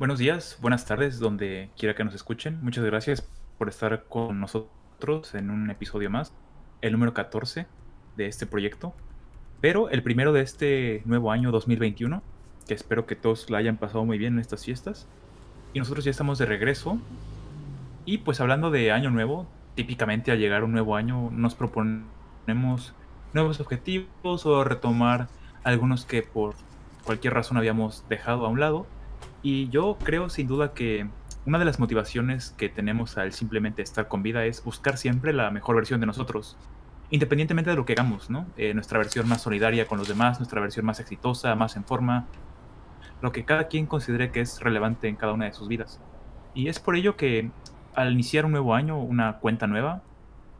Buenos días, buenas tardes, donde quiera que nos escuchen. Muchas gracias por estar con nosotros en un episodio más, el número 14 de este proyecto, pero el primero de este nuevo año 2021, que espero que todos la hayan pasado muy bien en estas fiestas. Y nosotros ya estamos de regreso. Y pues hablando de año nuevo, típicamente al llegar un nuevo año nos proponemos nuevos objetivos o retomar algunos que por cualquier razón habíamos dejado a un lado y yo creo sin duda que una de las motivaciones que tenemos al simplemente estar con vida es buscar siempre la mejor versión de nosotros, independientemente de lo que hagamos, ¿no? Eh, nuestra versión más solidaria con los demás, nuestra versión más exitosa, más en forma, lo que cada quien considere que es relevante en cada una de sus vidas. Y es por ello que al iniciar un nuevo año, una cuenta nueva,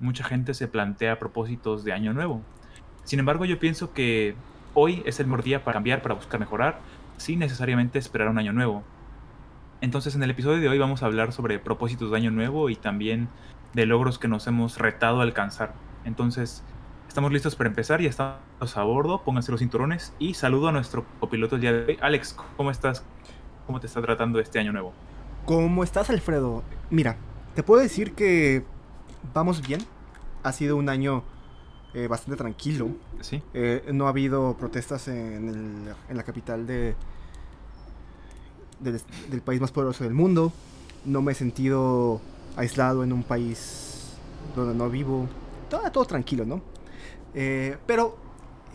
mucha gente se plantea propósitos de año nuevo. Sin embargo, yo pienso que hoy es el mejor día para cambiar, para buscar mejorar, sin necesariamente esperar un año nuevo. Entonces en el episodio de hoy vamos a hablar sobre propósitos de año nuevo y también de logros que nos hemos retado a alcanzar. Entonces, estamos listos para empezar, y estamos a bordo, pónganse los cinturones y saludo a nuestro copiloto el día de hoy. Alex, ¿cómo estás? ¿Cómo te está tratando este año nuevo? ¿Cómo estás, Alfredo? Mira, te puedo decir que vamos bien. Ha sido un año eh, bastante tranquilo. Sí. Eh, no ha habido protestas en, la capital de, del país más poderoso del mundo. No me he sentido aislado en un país donde no vivo. Todo, tranquilo, ¿no? Eh, pero,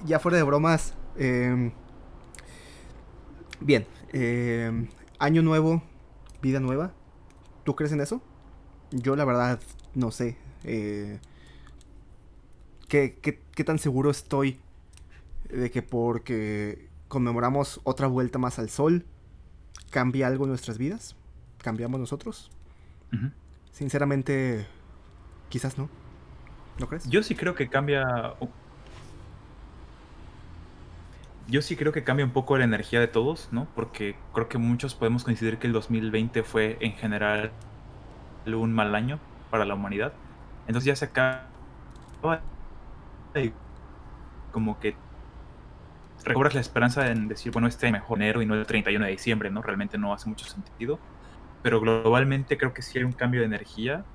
ya fuera de bromas, em, bien, em, año nuevo, vida nueva. ¿Tú crees en eso? Yo la verdad no sé. Eh, ¿qué, qué, tan seguro estoy de que porque conmemoramos otra vuelta más al sol, cambia algo en nuestras vidas? ¿Cambiamos nosotros? Sinceramente, quizás no. ¿No crees? Yo sí creo que cambia. Yo sí creo que cambia un poco la energía de todos, ¿no? Porque creo que muchos podemos coincidir que el 2020 fue en general un mal año para la humanidad. Entonces ya se acaba y como que recobras la esperanza en decir, bueno, este mejor enero y no el 31 de diciembre, ¿no? Realmente no hace mucho sentido. Pero globalmente creo que sí hay un cambio de energía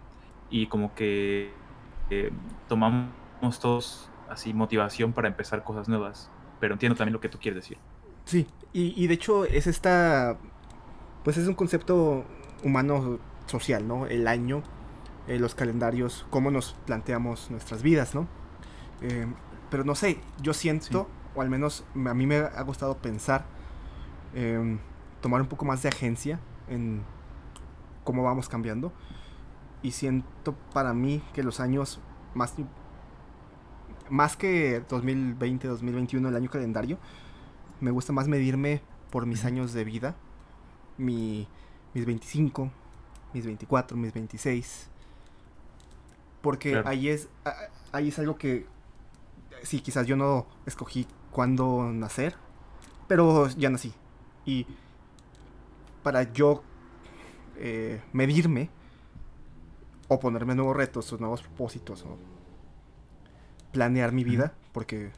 y como que eh, tomamos todos así motivación para empezar cosas nuevas. Pero entiendo también lo que tú quieres decir. Sí, y, de hecho es esta, pues es un concepto humano social, ¿no? El año, eh, los calendarios, cómo nos planteamos nuestras vidas, ¿no? Eh, pero no sé, yo siento, o al menos a mí me ha gustado pensar, em, tomar un poco más de agencia en cómo vamos cambiando. Y siento para mí que los años más, más que 2020, 2021, el año calendario, me gusta más medirme por mis años de vida. Mi, mis 25, mis 24, mis 26. Porque ahí, es, ahí es algo que sí, quizás yo no escogí cuándo nacer, pero ya nací. Y para yo eh, medirme o ponerme nuevos retos o nuevos propósitos o planear mi vida, porque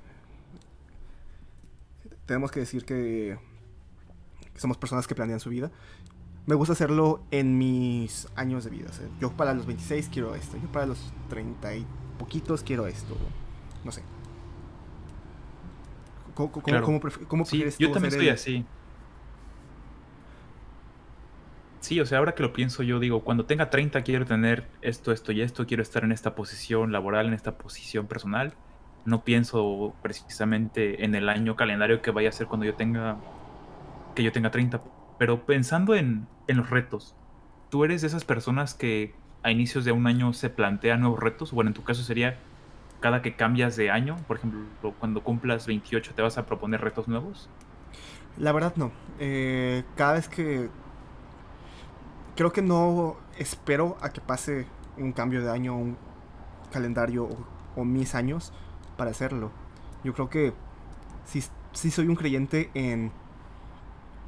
tenemos que decir que somos personas que planean su vida. Me gusta hacerlo en mis años de vida. yo para los 26 quiero esto, yo para los 30 y poquitos quiero esto. No sé. ¿Cómo, cómo, sí, Yo también estoy así. Sí, o sea, ahora que lo pienso, yo digo, cuando tenga 30 quiero tener esto, esto y esto, quiero estar en esta posición laboral, en esta posición personal. No pienso precisamente en el año calendario que vaya a ser cuando yo tenga que yo tenga 30, pero pensando en, en los retos. ¿Tú eres de esas personas que a inicios de un año se plantean nuevos retos? Bueno, en tu caso sería cada que cambias de año? Por ejemplo, cuando cumplas 28, ¿te vas a proponer retos nuevos? La verdad no. Eh, cada vez que... Creo que no espero a que pase un cambio de año, un calendario o, mis años para hacerlo. Yo creo que si sí soy un creyente en...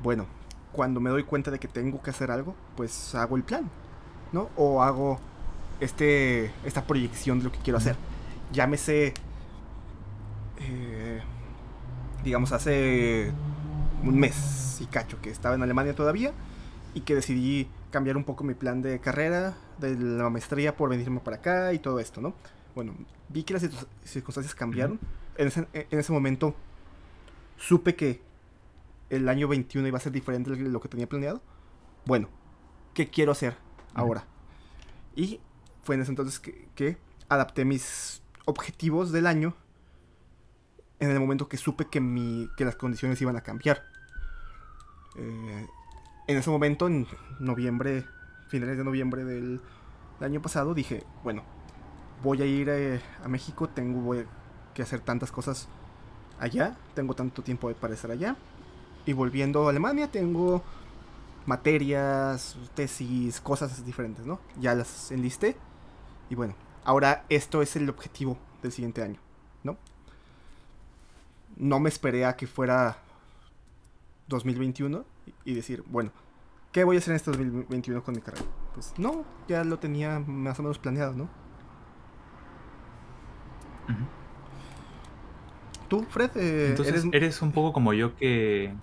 Bueno, cuando me doy cuenta de que tengo que hacer algo, pues hago el plan, ¿no? O hago este, esta proyección de lo que quiero hacer llámese, eh, digamos, hace un mes y cacho que estaba en Alemania todavía y que decidí cambiar un poco mi plan de carrera, de la maestría por venirme para acá y todo esto, ¿no? Bueno, vi que las circunstancias cambiaron. en, ese, en ese momento supe que el año 21 iba a ser diferente de lo que tenía planeado. Bueno, ¿qué quiero hacer ahora? Y fue en ese entonces que, adapté mis objetivos del año en el momento que supe que, mi, que las condiciones iban a cambiar. Eh, en ese momento, en noviembre, finales de noviembre del, año pasado, dije, bueno, voy a ir eh, a México, tengo que hacer tantas cosas allá, tengo tanto tiempo para estar allá. Y volviendo a Alemania, tengo materias, tesis, cosas diferentes, ¿no? Ya las enlisté. Y bueno, ahora esto es el objetivo del siguiente año, ¿no? No me esperé a que fuera 2021 y decir, bueno, ¿qué voy a hacer en este 2021 con mi carrera? Pues no, ya lo tenía más o menos planeado, ¿no? Tú, Fred, eh, Entonces eres... un poco como yo que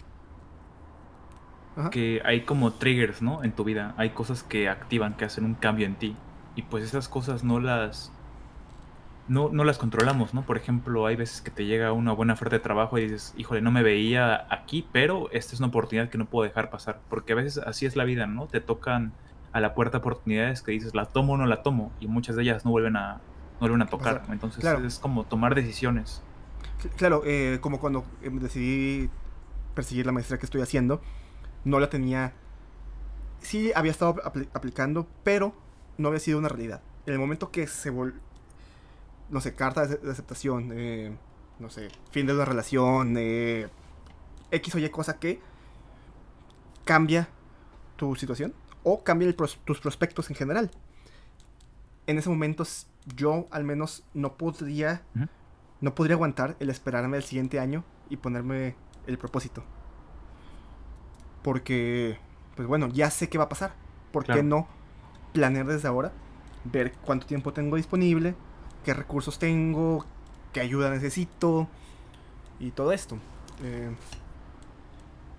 que hay como triggers, ¿no? En tu vida. Hay cosas que activan, que hacen un cambio en ti. Y pues esas cosas no las. No, no las controlamos, ¿no? Por ejemplo, hay veces que te llega una buena oferta de trabajo y dices, híjole, no me veía aquí, pero esta es una oportunidad que no puedo dejar pasar. Porque a veces así es la vida, ¿no? Te tocan a la puerta oportunidades que dices, la tomo o no la tomo. Y muchas de ellas no vuelven a, no vuelven a tocar. Entonces es como tomar decisiones. Claro, eh, como cuando em, decidí perseguir la maestría que estoy haciendo no la tenía. Sí había estado aplicando, pero no había sido una realidad. En el momento que se vol... No sé, carta de, aceptación, eh, no sé, fin de la relación, eh, X o Y cosa que cambia tu situación o cambia tus prospectos en general. En ese momento yo al menos no podría, no podría aguantar el esperarme el siguiente año y ponerme el propósito. Porque, pues bueno, ya sé qué va a pasar. ¿Por qué no planear desde ahora? Ver cuánto tiempo tengo disponible, qué recursos tengo, qué ayuda necesito y todo esto. Eh,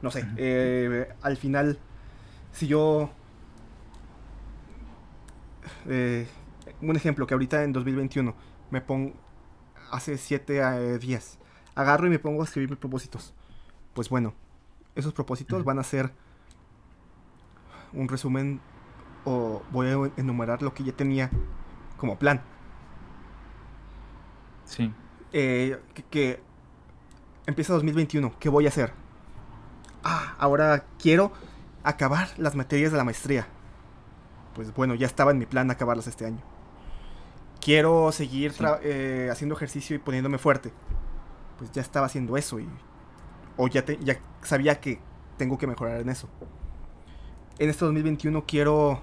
no sé, eh, al final, si yo... Eh, un ejemplo que ahorita en 2021 me pongo hace 7 días, agarro y me pongo a escribir mis propósitos. Pues bueno, esos propósitos van a ser un resumen o voy a enumerar lo que ya tenía como plan. Sí. Eh, que, empieza 2021. ¿Qué voy a hacer? Ah, ahora quiero acabar las materias de la maestría. Pues bueno, ya estaba en mi plan acabarlas este año. Quiero seguir eh, haciendo ejercicio y poniéndome fuerte. Pues ya estaba haciendo eso y o ya, ya sabía que tengo que mejorar en eso. En este 2021 quiero,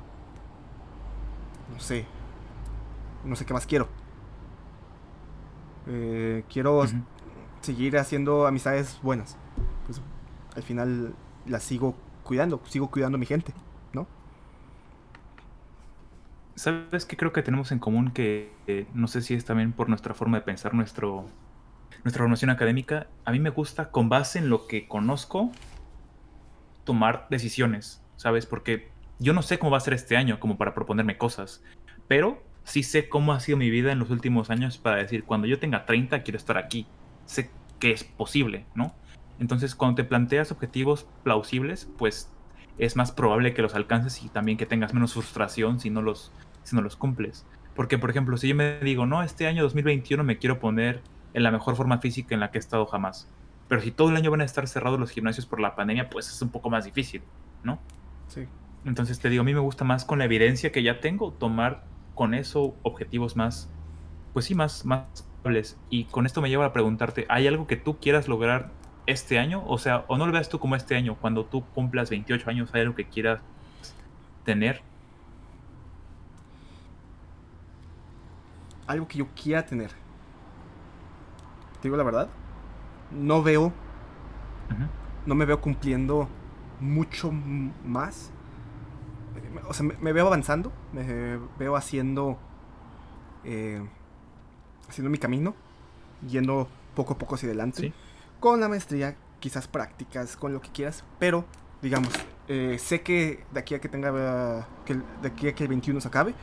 no sé, no sé qué más quiero. Eh, quiero seguir haciendo amistades buenas. Pues al final las sigo cuidando, sigo cuidando a mi gente, ¿no? ¿Sabes qué creo que tenemos en común? Que eh, no sé si es también por nuestra forma de pensar, nuestro nuestra formación académica, a mí me gusta con base en lo que conozco tomar decisiones, ¿sabes? Porque yo no sé cómo va a ser este año como para proponerme cosas, pero sí sé cómo ha sido mi vida en los últimos años para decir, cuando yo tenga 30 quiero estar aquí, sé que es posible, ¿no? Entonces, cuando te planteas objetivos plausibles, pues es más probable que los alcances y también que tengas menos frustración si no los, si no los cumples. Porque, por ejemplo, si yo me digo, no, este año 2021 me quiero poner en la mejor forma física en la que he estado jamás. Pero si todo el año van a estar cerrados los gimnasios por la pandemia, pues es un poco más difícil, ¿no? Sí. Entonces te digo, a mí me gusta más con la evidencia que ya tengo, tomar con eso objetivos más, pues sí, más, más Y con esto me lleva a preguntarte, ¿hay algo que tú quieras lograr este año? O sea, o no lo veas tú como este año, cuando tú cumplas 28 años, ¿hay algo que quieras tener? Algo que yo quiera tener te digo la verdad, no veo, no me veo cumpliendo mucho más. O sea, me, veo avanzando, me veo haciendo, eh, haciendo mi camino, yendo poco a poco hacia adelante. Con la maestría, quizás prácticas, con lo que quieras, pero digamos, eh, sé que de aquí a que tenga, que, de aquí a que el 21 se acabe,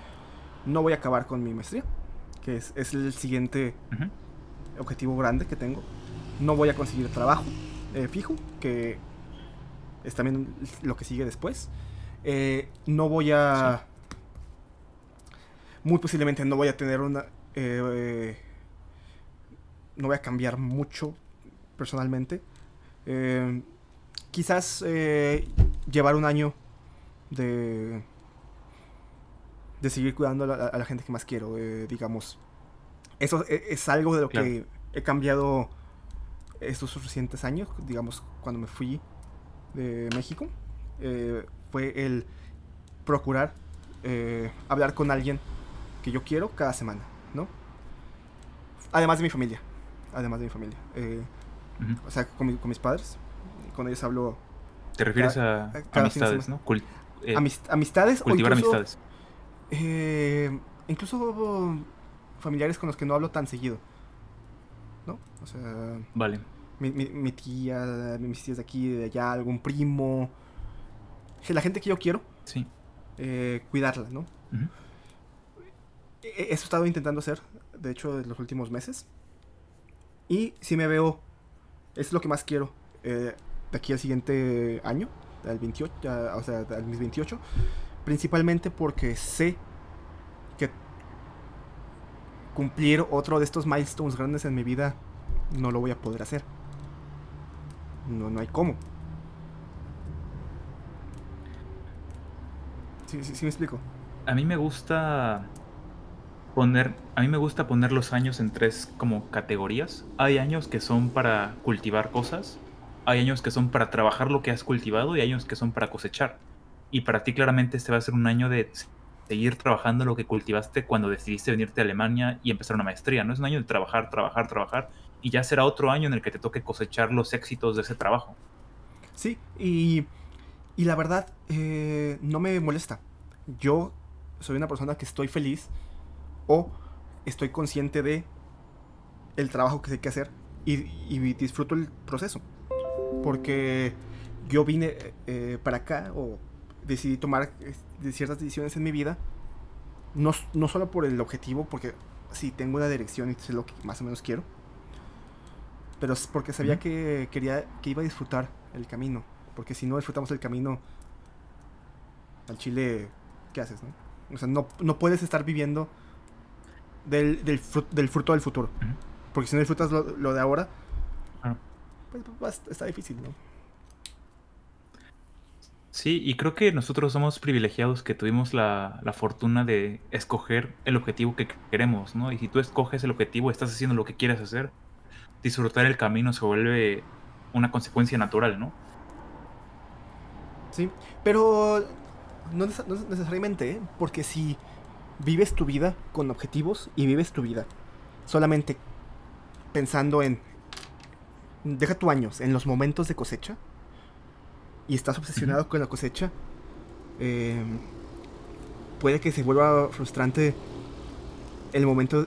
no voy a acabar con mi maestría, que es, es el siguiente Ujú. objetivo grande que tengo. No voy a conseguir trabajo eh, fijo, que es también lo que sigue después. Eh, no voy a... Muy posiblemente no voy a tener una... eh, eh, no voy a cambiar mucho personalmente. Eh, quizás eh, llevar un año de... De seguir cuidando a la, a la gente que más quiero, digamos. Eso e- es algo de lo Claro. que he cambiado estos recientes años, digamos, cuando me fui de México, eh, fue el procurar eh, hablar con alguien que yo quiero cada semana, ¿no? Además de mi familia, además de mi familia. eh, o sea, con, mi- con mis padres, con ellos hablo ¿Te refieres Cada- a cada amistades, no? Eh, amis- amistades o cultivar incluso, amistades. eh, incluso familiares con los que no hablo tan seguido, ¿no? O sea, Vale. mi, mi- mi tía, mis tías de aquí, de allá, algún primo. Que La gente que yo quiero, Sí. eh, cuidarla, ¿no? Ujú. E- Eso he estado intentando hacer, de hecho, en los últimos meses. Y si me veo, es lo que más quiero eh, de aquí al siguiente año, al 28, ya, o sea, a mis 28. Principalmente porque sé que cumplir otro de estos milestones grandes en mi vida no lo voy a poder hacer. No, no hay cómo. Sí, sí, sí me explico. A mí me gusta poner, a mí me gusta poner los años en tres como categorías. Hay años que son para cultivar cosas, hay años que son para trabajar lo que has cultivado y hay años que son para cosechar. Y para ti claramente este va a ser un año de seguir trabajando lo que cultivaste cuando decidiste venirte a Alemania y empezar una maestría. No es un año de trabajar, trabajar, trabajar y ya será otro año en el que te toque cosechar los éxitos de ese trabajo. Sí, y, y la verdad, eh, no me molesta. Yo soy una persona que estoy feliz o estoy consciente de el trabajo que hay que hacer y, y disfruto el proceso. Porque yo vine eh, para acá o decidí tomar ciertas decisiones en mi vida, no, no solo por el objetivo, porque sí tengo una dirección y sé lo que más o menos quiero, pero es porque sabía que quería que iba a disfrutar el camino, porque si no disfrutamos el camino al Chile, ¿qué haces, no? O sea, no, no puedes estar viviendo del, del, fru- del fruto del futuro, porque si no disfrutas lo, lo de ahora, Claro. pues, est- está difícil, ¿no? Sí, y creo que nosotros somos privilegiados que tuvimos la, la fortuna de escoger el objetivo que queremos, ¿no? Y si tú escoges el objetivo, estás haciendo lo que quieres hacer, disfrutar el camino se vuelve una consecuencia natural, ¿no? Sí, pero no, nece- no necesariamente, ¿eh? porque si vives tu vida con objetivos y vives tu vida solamente pensando en, deja tu años, en los momentos de cosecha, y estás obsesionado con la cosecha, eh, puede que se vuelva frustrante el momento,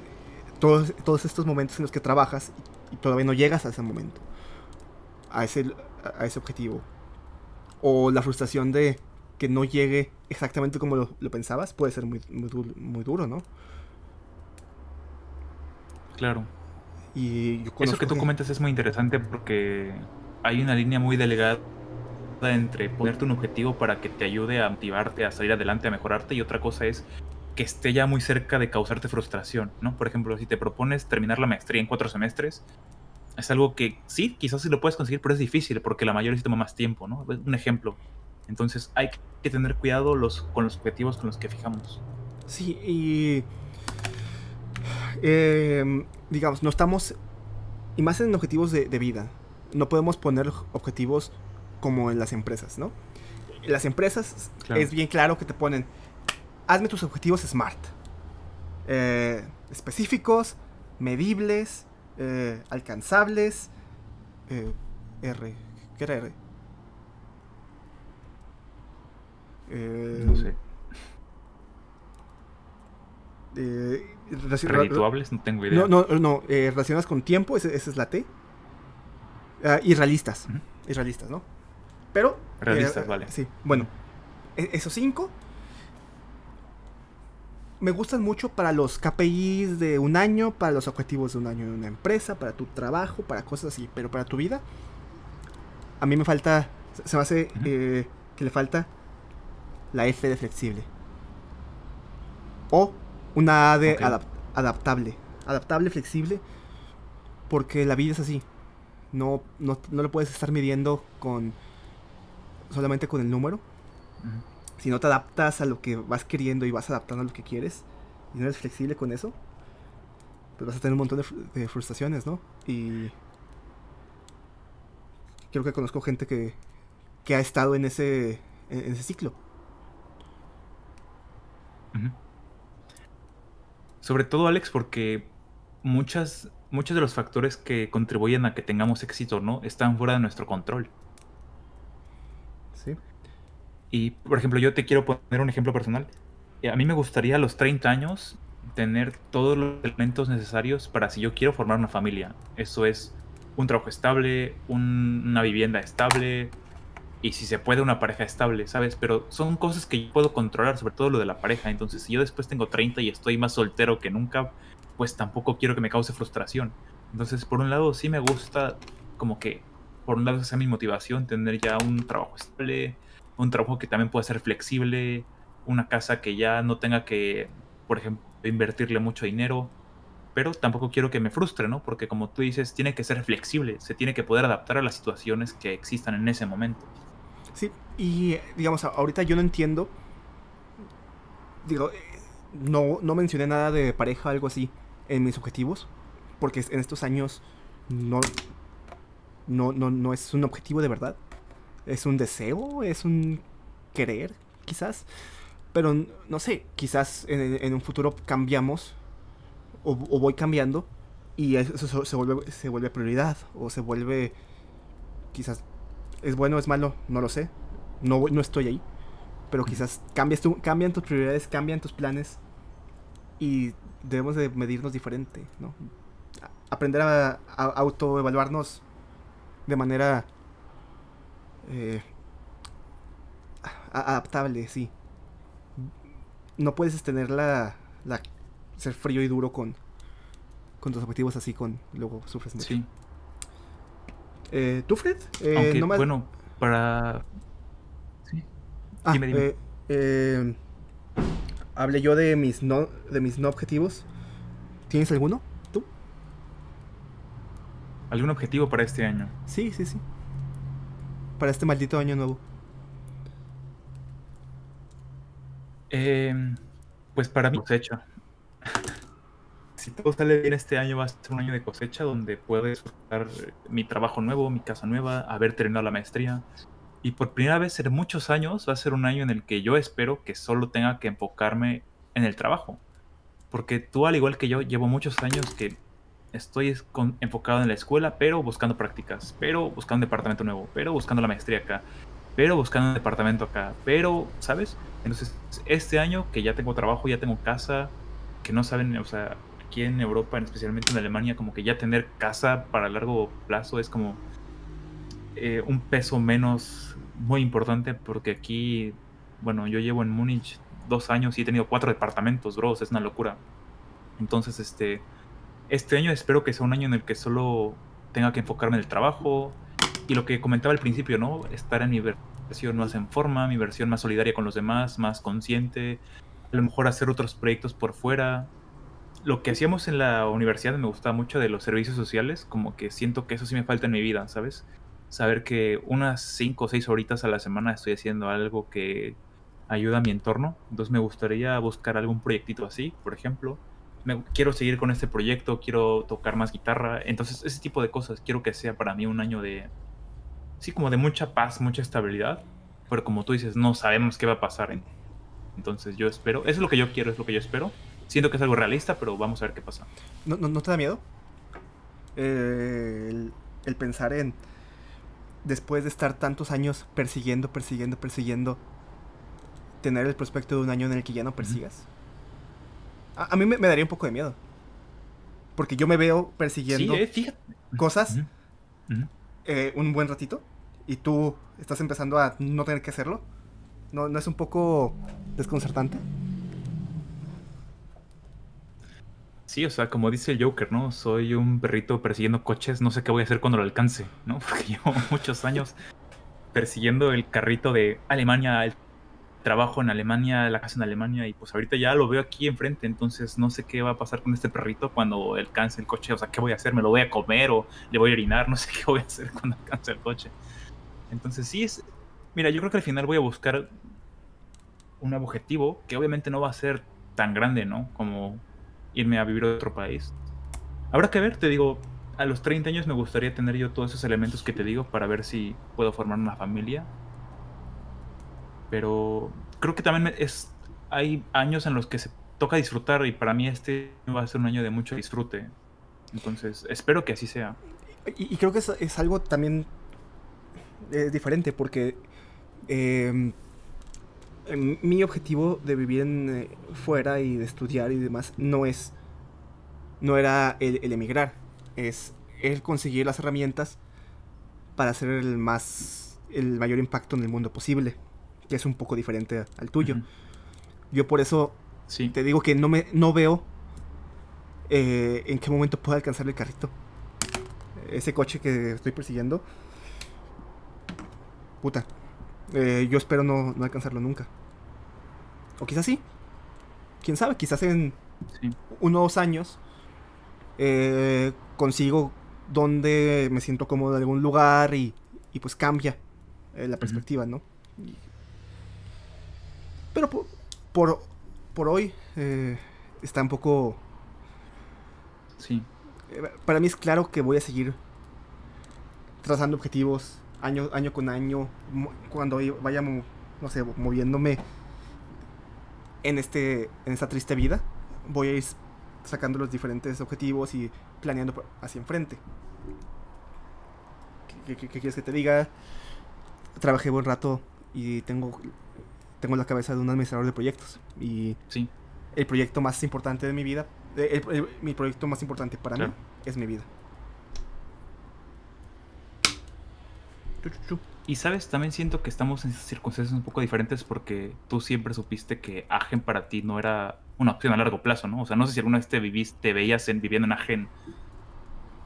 todos, todos estos momentos en los que trabajas y, y todavía no llegas a ese momento, a ese, a ese objetivo o la frustración de que no llegue exactamente como lo, lo pensabas puede ser muy, muy, du- muy duro, ¿no? Claro. Y yo Eso que tú comentas es muy interesante porque hay una línea muy delgada entre ponerte un objetivo para que te ayude a motivarte, a salir adelante, a mejorarte, y otra cosa es que esté ya muy cerca de causarte frustración, ¿no? Por ejemplo, si te propones terminar la maestría en cuatro semestres, es algo que sí, quizás sí lo puedes conseguir, pero es difícil porque la mayoría sí toma más tiempo, ¿no? Un ejemplo. Entonces hay que tener cuidado los, con los objetivos con los que fijamos. Sí, y... em, digamos, no estamos... Y más en objetivos de, de vida. No podemos poner objetivos como en las empresas, ¿no? En las empresas Claro. es bien claro que te ponen... Hazme tus objetivos SMART. Eh, específicos, medibles, eh, alcanzables. eh, R. ¿Qué era R? Eh, No sé. eh, Redituables, no tengo idea. No, no, no, eh, relacionadas con tiempo, esa es la T. Ah, y realistas, y realistas, ¿no? Pero... Realistas, vale. Sí, bueno. e- Esos cinco me gustan mucho para los KPIs de un año, para los objetivos de un año en una empresa, para tu trabajo, para cosas así. Pero para tu vida, a mí me falta, se- me hace eh, que le falta la F de flexible. O una A de adap- adaptable. Adaptable, flexible, porque la vida es así. No, no, no lo puedes estar midiendo con solamente con el número. Si no te adaptas a lo que vas queriendo y vas adaptando a lo que quieres y no eres flexible con eso, pues vas a tener un montón de, fr- de frustraciones, ¿no? Y creo que conozco gente que, que ha estado en ese, en, en ese ciclo. Sobre todo, Alex, porque muchas, muchos de los factores que contribuyen a que tengamos éxito no están fuera de nuestro control. ¿Sí? Y, por ejemplo, yo te quiero poner un ejemplo personal. Eh, A mí me gustaría a los 30 años tener todos los elementos necesarios para si yo quiero formar una familia. Eso es un trabajo estable, un- una vivienda estable y si se puede una pareja estable, ¿sabes? Pero son cosas que yo puedo controlar, sobre todo lo de la pareja. Entonces, si yo después tengo 30 y estoy más soltero que nunca, pues tampoco quiero que me cause frustración. Entonces, por un lado, sí me gusta como que, por un lado, esa es mi motivación, tener ya un trabajo estable, un trabajo que también pueda ser flexible, una casa que ya no tenga que, por ejemplo, invertirle mucho dinero, pero tampoco quiero que me frustre, ¿no? Porque como tú dices, tiene que ser flexible, se tiene que poder adaptar a las situaciones que existan en ese momento. Sí, y digamos, ahorita yo no entiendo. Digo, eh, no, no mencioné nada de pareja algo así en mis objetivos, porque en estos años no, no, no, no es un objetivo de verdad. Es un deseo, es un querer, quizás. Pero no sé, quizás en, en un futuro cambiamos o, o voy cambiando y eso se- vuelve, se vuelve prioridad o se vuelve quizás es bueno o es malo, no lo sé. No, no estoy ahí. Pero quizás cambias tu- cambian tus prioridades, cambian tus planes. Y debemos de medirnos diferente, ¿no? Aprender a, a autoevaluarnos de manera eh, adaptable, sí. No puedes tener la, la ser frío y duro con, con tus objetivos así, con luego sufres mucho. Sí. Eh, ¿Tú, Fred? Eh, Aunque, nomás- bueno, para... Sí. Ah, Dime, dime. eh, hablé yo de mis no de mis no objetivos. ¿Tienes alguno? ¿Tú? ¿Algún objetivo para este año? Sí, sí, sí. Para este maldito año nuevo. Eh, pues para mí cosecha. si todo sale bien este año va a ser un año de cosecha donde puedo disfrutar mi trabajo nuevo, mi casa nueva, haber terminado la maestría. Y por primera vez en muchos años va a ser un año en el que yo espero que solo tenga que enfocarme en el trabajo. Porque tú, al igual que yo, llevo muchos años que estoy enfocado en la escuela, pero buscando prácticas, pero buscando un departamento nuevo, pero buscando la maestría acá, pero buscando un departamento acá, pero, ¿sabes? Entonces, este año que ya tengo trabajo, ya tengo casa, que no saben, o sea, aquí en Europa, en- especialmente en Alemania, como que ya tener casa para largo plazo es como eh, un peso menos muy importante, porque aquí, bueno, yo llevo en Múnich dos años y he tenido cuatro departamentos, bros, es una locura. Entonces, este, este año espero que sea un año en el que solo tenga que enfocarme en el trabajo y lo que comentaba al principio, ¿no? Estar en mi versión más en forma, mi versión más solidaria con los demás, más consciente, a lo mejor hacer otros proyectos por fuera. Lo que hacíamos en la universidad me gustaba mucho de los servicios sociales, como que siento que eso sí me falta en mi vida, ¿sabes? Saber que unas 5 o 6 horitas a la semana estoy haciendo algo que ayuda a mi entorno. Entonces me gustaría buscar algún proyectito así, por ejemplo. Me, quiero seguir con este proyecto, quiero tocar más guitarra. Entonces ese tipo de cosas quiero que sea para mí un año de, sí, como de mucha paz, mucha estabilidad. Pero como tú dices, no sabemos qué va a pasar. en- Entonces yo espero, eso es lo que yo quiero, es lo que yo espero. Siento que es algo realista, pero vamos a ver qué pasa. ¿No, no, no te da miedo? Eh, el, el pensar en. Después de estar tantos años persiguiendo, persiguiendo, persiguiendo. Tener el prospecto de un año en el que ya no persigas. A, a mí me, me daría un poco de miedo. Porque yo me veo persiguiendo Sí, eh, fíjate. cosas eh, un buen ratito. y tú estás empezando a no tener que hacerlo. ¿No, ¿No es un poco desconcertante? Sí, o sea, como dice el Joker, ¿no? Soy un perrito persiguiendo coches, no sé qué voy a hacer cuando lo alcance, ¿no? Porque llevo muchos años persiguiendo el carrito de Alemania, el trabajo en Alemania, la casa en Alemania, y pues ahorita ya lo veo aquí enfrente, entonces no sé qué va a pasar con este perrito cuando alcance el coche, o sea, ¿qué voy a hacer? ¿Me lo voy a comer o le voy a orinar? No sé qué voy a hacer cuando alcance el coche. Entonces sí es... Mira, yo creo que al final voy a buscar un objetivo que obviamente no va a ser tan grande, ¿no? Como irme a vivir a otro país. Habrá que ver, te digo, a los 30 años me gustaría tener yo todos esos elementos que te digo para ver si puedo formar una familia. Pero creo que también es hay años en los que se toca disfrutar y para mí este va a ser un año de mucho disfrute. Entonces, espero que así sea. Y, creo que es, algo también eh, diferente porque em, mi objetivo de vivir en, eh, fuera y de estudiar y demás no es no era el, emigrar es el conseguir las herramientas para hacer el más el mayor impacto en el mundo posible que es un poco diferente al tuyo. Yo por eso sí. te digo que no me no veo eh, en qué momento puedo alcanzar el carrito. Ese coche que estoy persiguiendo. Puta eh, yo espero no, no alcanzarlo nunca. O quizás sí. Quién sabe, quizás en unos años eh, consigo donde me siento cómodo en algún lugar y, y pues cambia eh, la perspectiva, ¿no? Pero por, por, hoy eh, está un poco... Sí. para mí es claro que voy a seguir trazando objetivos año, año con año, cuando vaya, no sé, moviéndome en, este, en esta triste vida. Voy a ir sacando los diferentes objetivos y planeando hacia enfrente. ¿Qué, quieres que te diga? Trabajé buen rato y tengo, tengo la cabeza de un administrador de proyectos. Y sí. el proyecto más importante de mi vida, mi proyecto más importante para mí es mi vida. Y sabes, también siento que estamos en circunstancias un poco diferentes porque tú siempre supiste que Agen para ti no era una opción a largo plazo, ¿no? O sea, no sé si alguna vez te, viviste, veías en, viviendo en Agen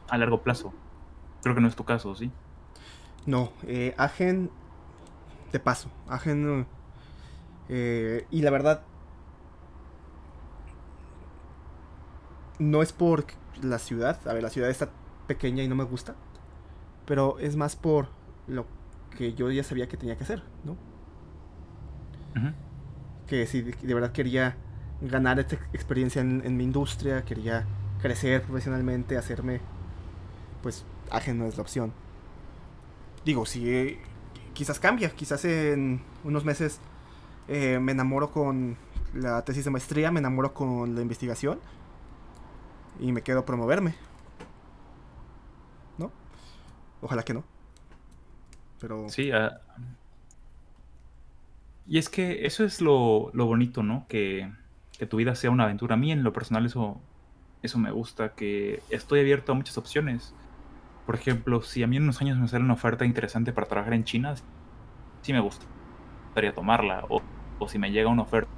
a largo plazo. Creo que no es tu caso, ¿sí? No, eh, Agen de paso. Agen... Eh, y la verdad... No es por la ciudad. A ver, la ciudad está pequeña y no me gusta. Pero es más por lo que yo ya sabía que tenía que hacer, ¿no? Que si de, verdad quería ganar esta experiencia en, mi industria, quería crecer profesionalmente, hacerme, pues, ajeno es la opción. Digo, si quizás cambia, quizás en unos meses eh, me enamoro con la tesis de maestría, me enamoro con la investigación y me quedo a promoverme. ¿No? Ojalá que no. Sí, ah, y es que eso es lo, bonito, ¿no? Que, tu vida sea una aventura. A mí en lo personal eso, eso me gusta, que estoy abierto a muchas opciones. Por ejemplo, si a mí en unos años me sale una oferta interesante para trabajar en China, sí me gustaría tomarla. O, o si me llega una oferta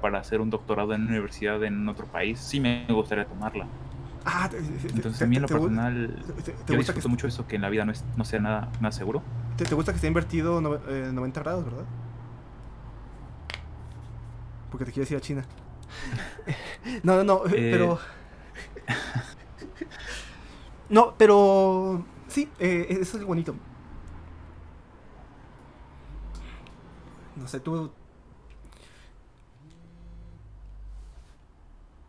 para hacer un doctorado en una universidad en otro país, sí me gustaría tomarla. Ah, Entonces, a mí en lo personal, yo disfruto mucho eso, que en la vida no, es, no sea nada, nada seguro. ¿Te, gusta que esté invertido 90 eh, grados, verdad? Porque te quieres ir a China. no, no, no, eh, pero... no, pero... Sí, eh, eso es bonito. No sé, tú...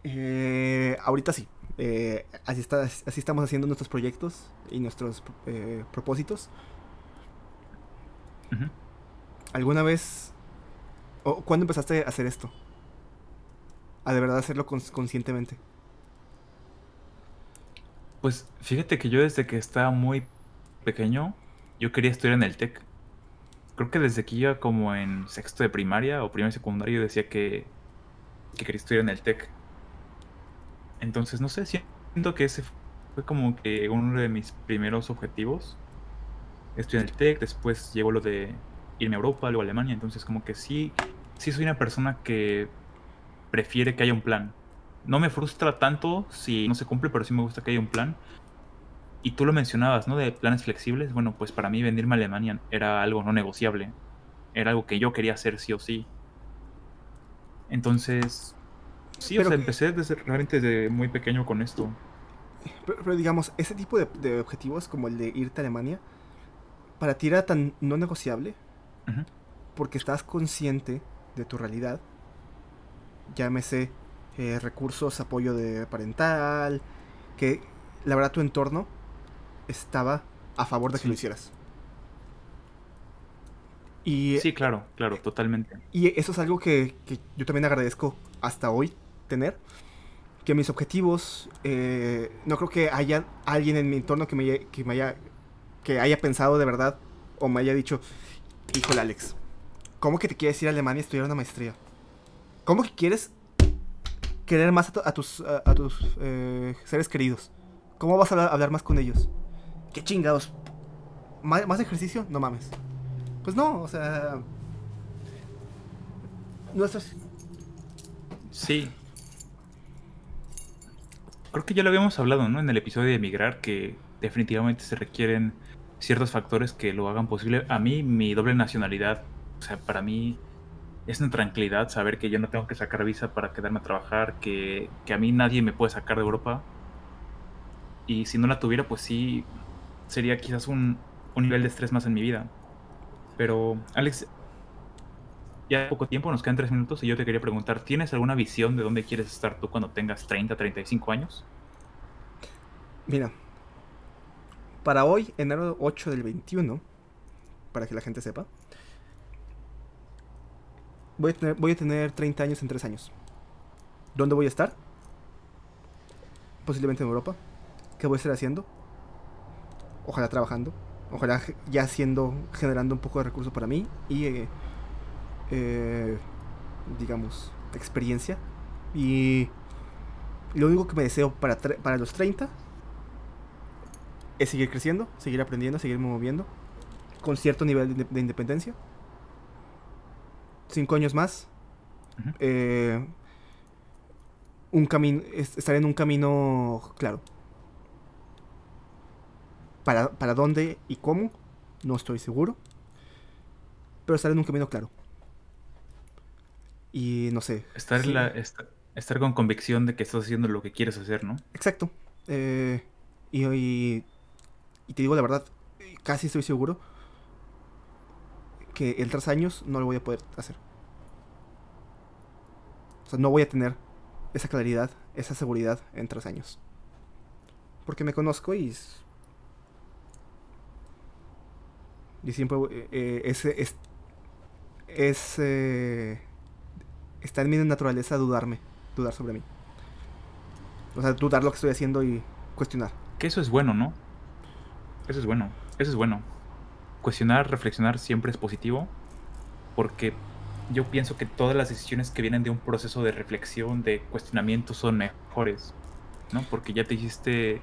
Eh, ahorita sí. Eh, así, está, así estamos haciendo nuestros proyectos y nuestros eh, propósitos. ¿Alguna vez... o cuándo empezaste a hacer esto? A de verdad hacerlo conscientemente. Pues fíjate que yo desde que estaba muy pequeño, yo quería estudiar en el TEC. Creo que desde que iba como en sexto de primaria o primaria secundario decía que, que quería estudiar en el TEC. Entonces, no sé, siento que ese fue como que uno de mis primeros objetivos. estudié en el TEC, después llegó lo de irme a Europa, luego a Alemania, entonces como que sí, sí soy una persona que prefiere que haya un plan. No me frustra tanto si no se cumple, pero sí me gusta que haya un plan. Y tú lo mencionabas, ¿no? De planes flexibles. Bueno, pues para mí venirme a Alemania era algo no negociable. Era algo que yo quería hacer sí o sí. Entonces, sí, o sea, empecé desde, realmente desde muy pequeño con esto. Pero, digamos, ese tipo de, objetivos como el de irte a Alemania, para ti era tan no negociable porque estás consciente de tu realidad, llámese eh, recursos, apoyo de parental, que la verdad tu entorno estaba a favor de que lo hicieras. Y, sí, claro, claro, totalmente. Y eso es algo que, yo también agradezco hasta hoy tener. Que mis objetivos, eh, no creo que haya alguien en mi entorno que me, que me haya que haya pensado de verdad o me haya dicho, híjole Alex, ¿cómo que te quieres ir a Alemania y estudiar una maestría? ¿Cómo que quieres querer más a, tus, a, tus eh, seres queridos? ¿Cómo vas a hablar, más con ellos? ¿Qué chingados? ¿Más, ejercicio? No mames. Pues no, o sea... Nuestros... Sí. Creo que ya lo habíamos hablado, ¿no? En el episodio de emigrar, que definitivamente se requieren ciertos factores que lo hagan posible. A mí, mi doble nacionalidad, o sea, para mí es una tranquilidad saber que yo no tengo que sacar visa para quedarme a trabajar, que, que a mí nadie me puede sacar de Europa. Y si no la tuviera, pues sí, sería quizás un, un nivel de estrés más en mi vida. Pero, Alex, ya poco tiempo, nos quedan tres minutos y yo te quería preguntar, ¿tienes alguna visión de dónde quieres estar tú cuando tengas 30, 35 años? Mira, para hoy, enero 8 del 21, para que la gente sepa, voy a tener, voy a tener 30 años en 3 años. ¿Dónde voy a estar? Posiblemente en Europa. ¿Qué voy a estar haciendo? Ojalá trabajando. Ojalá ya haciendo, generando un poco de recursos para mí y, eh, eh, digamos, experiencia. Y lo único que me deseo para, para los 30 es seguir creciendo, seguir aprendiendo, seguirme moviendo, con cierto nivel de, independencia. Cinco años más. Eh, un camino, estar en un camino claro. Para, para dónde y cómo, no estoy seguro. Pero estar en un camino claro. Y no sé. Estar, la, estar, con convicción de que estás haciendo lo que quieres hacer, ¿no? Exacto. Eh, y, y y te digo la verdad, casi estoy seguro que en tres años no lo voy a poder hacer. O sea, no voy a tener esa claridad, esa seguridad en tres años. Porque me conozco y... Y siempre eh, eh, es, es, es eh, está en mi naturaleza dudarme, dudar sobre mí. O sea, dudar lo que estoy haciendo y cuestionar. Que eso es bueno, ¿no? Eso es bueno, eso es bueno. Cuestionar, reflexionar siempre es positivo, porque yo pienso que todas las decisiones que vienen de un proceso de reflexión, de cuestionamiento, son mejores, ¿no? Porque ya te hiciste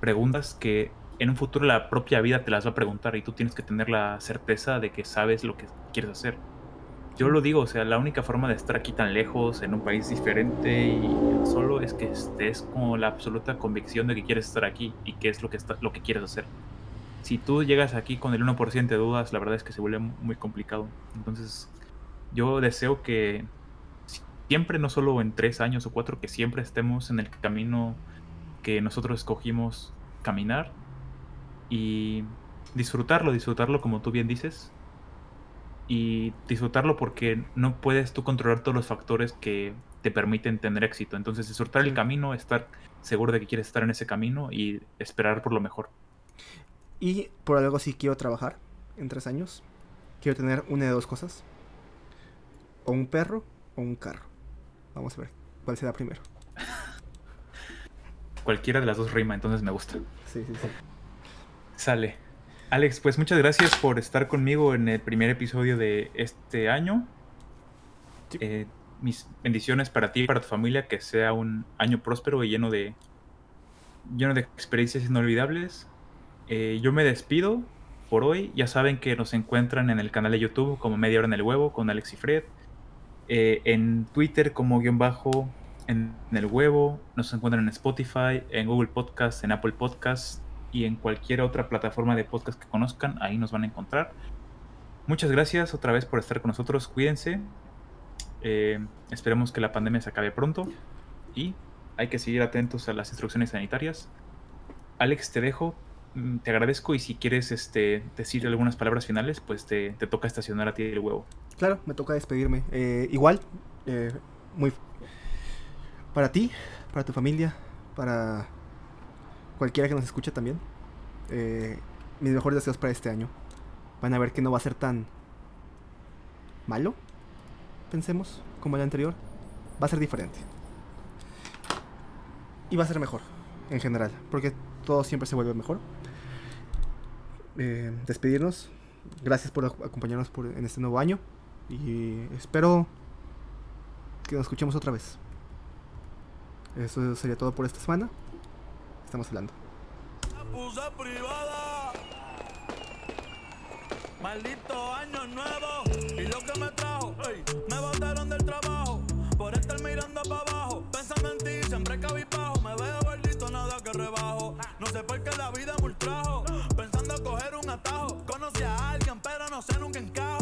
preguntas que en un futuro la propia vida te las va a preguntar y tú tienes que tener la certeza de que sabes lo que quieres hacer yo lo digo, o sea, la única forma de estar aquí tan lejos, en un país diferente y solo es que estés con la absoluta convicción de que quieres estar aquí y qué es lo que, está, lo que quieres hacer. Si tú llegas aquí con el 1% de dudas, la verdad es que se vuelve muy complicado. Entonces, yo deseo que siempre, no solo en tres años o cuatro, que siempre estemos en el camino que nosotros escogimos caminar y disfrutarlo, disfrutarlo como tú bien dices, y disfrutarlo porque no puedes tú controlar todos los factores que te permiten tener éxito. Entonces disfrutar el camino, estar seguro de que quieres estar en ese camino y esperar por lo mejor. Y por algo sí quiero trabajar en tres años. Quiero tener una de dos cosas. O un perro o un carro. Vamos a ver cuál será primero. Cualquiera de las dos rima, entonces me gusta. Sí, sí, sí. Sale. Alex, pues muchas gracias por estar conmigo en el primer episodio de este año. Eh, mis bendiciones para ti y para tu familia, que sea un año próspero y lleno de, lleno de experiencias inolvidables. Eh, yo me despido por hoy. Ya saben que nos encuentran en el canal de YouTube como Media Hora en el Huevo con Alex y Fred. Eh, en Twitter como guion bajo en, el huevo. Nos encuentran en Spotify, en Google Podcast, en Apple Podcast y en cualquier otra plataforma de podcast que conozcan. Ahí nos van a encontrar. Muchas gracias otra vez por estar con nosotros. Cuídense. Eh, esperemos que la pandemia se acabe pronto. Y hay que seguir atentos a las instrucciones sanitarias. Alex, te dejo Mm, te agradezco y si quieres este, decir algunas palabras finales, pues te, toca estacionar a ti el huevo. Claro, me toca despedirme. Eh, igual, eh, muy para ti, para tu familia, para cualquiera que nos escuche también. Eh, mis mejores deseos para este año. Van a ver que no va a ser tan malo, pensemos, como el anterior. Va a ser diferente. Y va a ser mejor, en general, porque todo siempre se vuelve mejor. Eh, despedirnos. Gracias por acompañarnos en este nuevo año. Y espero que nos escuchemos otra vez. Eso sería todo por esta semana estamos hablando. Pusa privada. Maldito año nuevo y lo que me trajo, ey, me botaron del trabajo por estar mirando para abajo, pensando en ti siempre cabizbajo, me veo gordito nada que rebajo, no sé por qué la vida me ultrajo, pensando coger un atajo, conocí a alguien pero no sé nunca encajo.